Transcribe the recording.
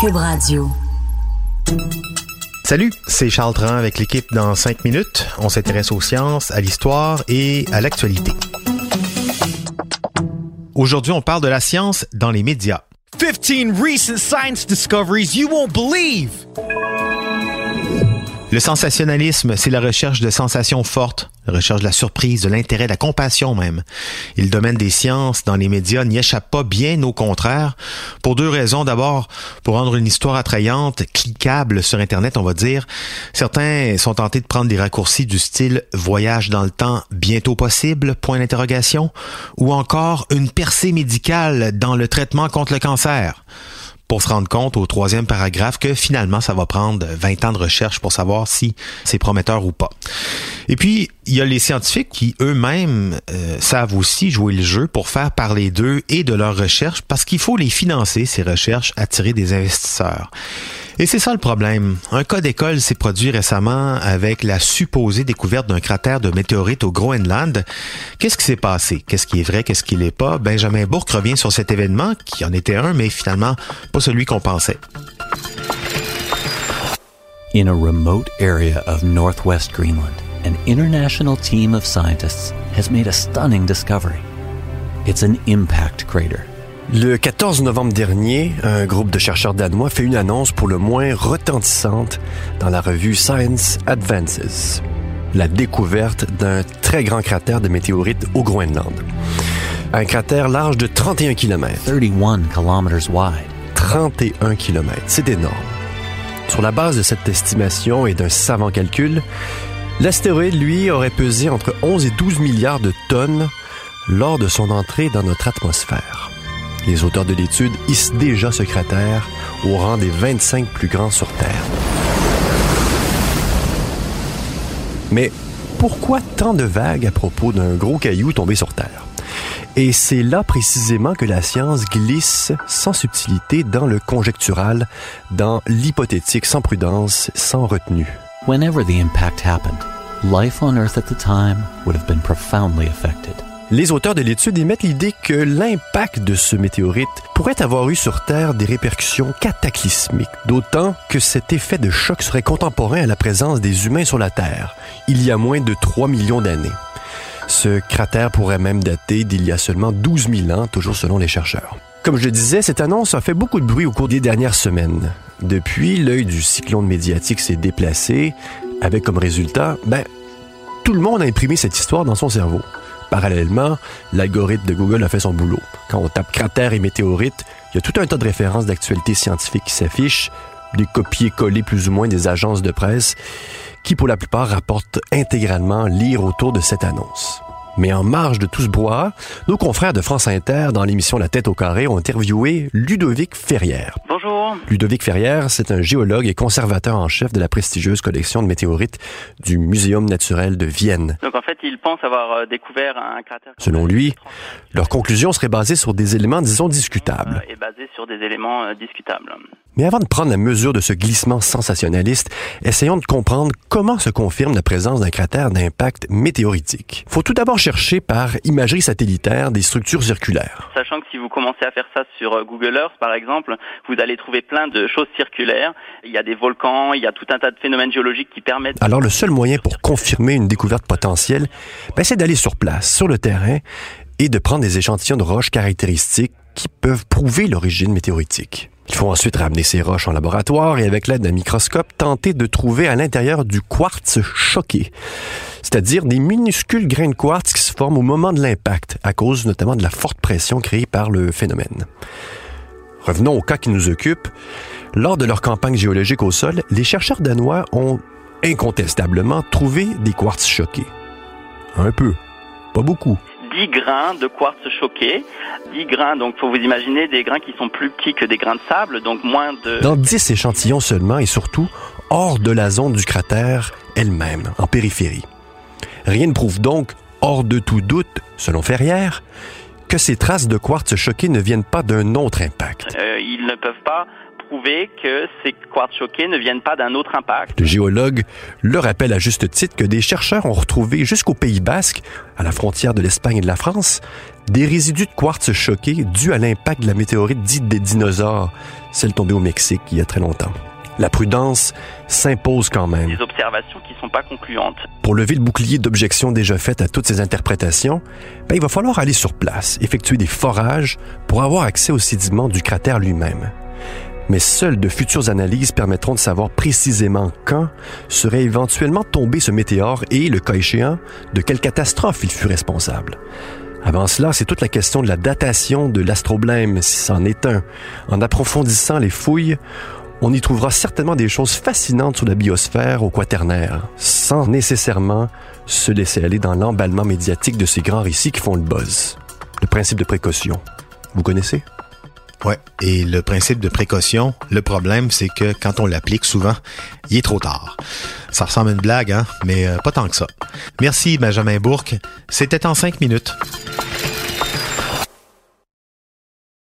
Cube Radio. Salut, c'est Charles Tran avec l'équipe dans 5 minutes. On s'intéresse aux sciences, à l'histoire et à l'actualité. Aujourd'hui, on parle de la science dans les médias. 15 recent science discoveries you won't believe. Le sensationnalisme, c'est la recherche de sensations fortes, recherche de la surprise, de l'intérêt, de la compassion même. Et le domaine des sciences dans les médias n'y échappe pas, bien au contraire, pour deux raisons. D'abord, pour rendre une histoire attrayante, cliquable sur Internet, on va dire. Certains sont tentés de prendre des raccourcis du style voyage dans le temps bientôt possible, point d'interrogation, ou encore une percée médicale dans le traitement contre le cancer pour se rendre compte au troisième paragraphe que finalement, ça va prendre 20 ans de recherche pour savoir si c'est prometteur ou pas. Et puis, il y a les scientifiques qui eux-mêmes euh, savent aussi jouer le jeu pour faire parler d'eux et de leurs recherches parce qu'il faut les financer, ces recherches, attirer des investisseurs. Et c'est ça le problème. Un cas d'école s'est produit récemment avec la supposée découverte d'un cratère de météorite au Groenland. Qu'est-ce qui s'est passé? Qu'est-ce qui est vrai? Qu'est-ce qui l'est pas? Benjamin Bourque revient sur cet événement qui en était un, mais finalement pas celui qu'on pensait. In a remote area of northwest Greenland, an international team of scientists has made a stunning discovery. It's an impact crater le 14 novembre dernier, un groupe de chercheurs danois fait une annonce pour le moins retentissante dans la revue Science Advances. La découverte d'un très grand cratère de météorites au Groenland. Un cratère large de 31 km. 31 km wide. 31 km, c'est énorme. Sur la base de cette estimation et d'un savant calcul, l'astéroïde, lui, aurait pesé entre 11 et 12 milliards de tonnes lors de son entrée dans notre atmosphère. Les auteurs de l'étude hissent déjà ce cratère au rang des 25 plus grands sur Terre. Mais pourquoi tant de vagues à propos d'un gros caillou tombé sur Terre? Et c'est là précisément que la science glisse sans subtilité dans le conjectural, dans l'hypothétique sans prudence, sans retenue. Whenever. Les auteurs de l'étude émettent l'idée que l'impact de ce météorite pourrait avoir eu sur Terre des répercussions cataclysmiques, d'autant que cet effet de choc serait contemporain à la présence des humains sur la Terre, il y a moins de 3 millions d'années. Ce cratère pourrait même dater d'il y a seulement 12 000 ans, toujours selon les chercheurs. Comme je le disais, cette annonce a fait beaucoup de bruit au cours des dernières semaines. Depuis, l'œil du cyclone médiatique s'est déplacé, avec comme résultat, ben, tout le monde a imprimé cette histoire dans son cerveau. Parallèlement, l'algorithme de Google a fait son boulot. Quand on tape cratère et météorite, il y a tout un tas de références d'actualité scientifique qui s'affichent, des copier-coller plus ou moins des agences de presse, qui pour la plupart rapportent intégralement lire autour de cette annonce. Mais en marge de tout ce brouhaha, nos confrères de France Inter, dans l'émission La tête au carré, ont interviewé Ludovic Ferrière. Bonjour. Ludovic Ferrière, c'est un géologue et conservateur en chef de la prestigieuse collection de météorites du Muséum naturel de Vienne. Donc en fait, il pense avoir euh, découvert un cratère. Selon lui, leur conclusion serait basée sur des éléments, disons, discutables. Et basée sur des éléments euh, discutables. Mais avant de prendre la mesure de ce glissement sensationnaliste, essayons de comprendre comment se confirme la présence d'un cratère d'impact météoritique. Faut tout d'abord chercher par imagerie satellitaire des structures circulaires. Sachant que si vous commencez à faire ça sur euh, Google Earth, par exemple, vous allez trouver plein de choses circulaires. Il y a des volcans, il y a tout un tas de phénomènes géologiques qui permettent... Alors le seul moyen pour confirmer une découverte potentielle, ben, c'est d'aller sur place, sur le terrain, et de prendre des échantillons de roches caractéristiques qui peuvent prouver l'origine météoritique. Il faut ensuite ramener ces roches en laboratoire et avec l'aide d'un microscope tenter de trouver à l'intérieur du quartz choqué, c'est-à-dire des minuscules grains de quartz qui se forment au moment de l'impact, à cause notamment de la forte pression créée par le phénomène. Revenons au cas qui nous occupe. Lors de leur campagne géologique au sol, les chercheurs danois ont incontestablement trouvé des quartz choqués. Un peu, pas beaucoup. 10 grains de quartz choqué. 10 grains, donc faut vous imaginer des grains qui sont plus petits que des grains de sable, donc moins de... Dans 10 échantillons seulement et surtout hors de la zone du cratère elle-même, en périphérie. Rien ne prouve donc, hors de tout doute, selon Ferrière, que ces traces de quartz choqué ne viennent pas d'un autre impact. Euh, ils ne peuvent pas prouver que ces quartz choqués ne viennent pas d'un autre impact. Le géologue le rappelle à juste titre que des chercheurs ont retrouvé jusqu'au Pays basque, à la frontière de l'Espagne et de la France, des résidus de quartz choqués dus à l'impact de la météorite dite des dinosaures, celle tombée au Mexique il y a très longtemps. La prudence s'impose quand même. Des observations qui ne sont pas concluantes. Pour lever le bouclier d'objections déjà faites à toutes ces interprétations, ben, il va falloir aller sur place, effectuer des forages pour avoir accès aux sédiments du cratère lui-même. Mais seules de futures analyses permettront de savoir précisément quand serait éventuellement tombé ce météore et, le cas échéant, de quelle catastrophe il fut responsable. Avant cela, c'est toute la question de la datation de l'astroblème, si c'en est un. En approfondissant les fouilles, on y trouvera certainement des choses fascinantes sur la biosphère au quaternaire, sans nécessairement se laisser aller dans l'emballement médiatique de ces grands récits qui font le buzz. Le principe de précaution. Vous connaissez? Ouais. Et le principe de précaution, le problème, c'est que quand on l'applique souvent, il est trop tard. Ça ressemble à une blague, hein, mais euh, pas tant que ça. Merci, Benjamin Bourque. C'était en cinq minutes.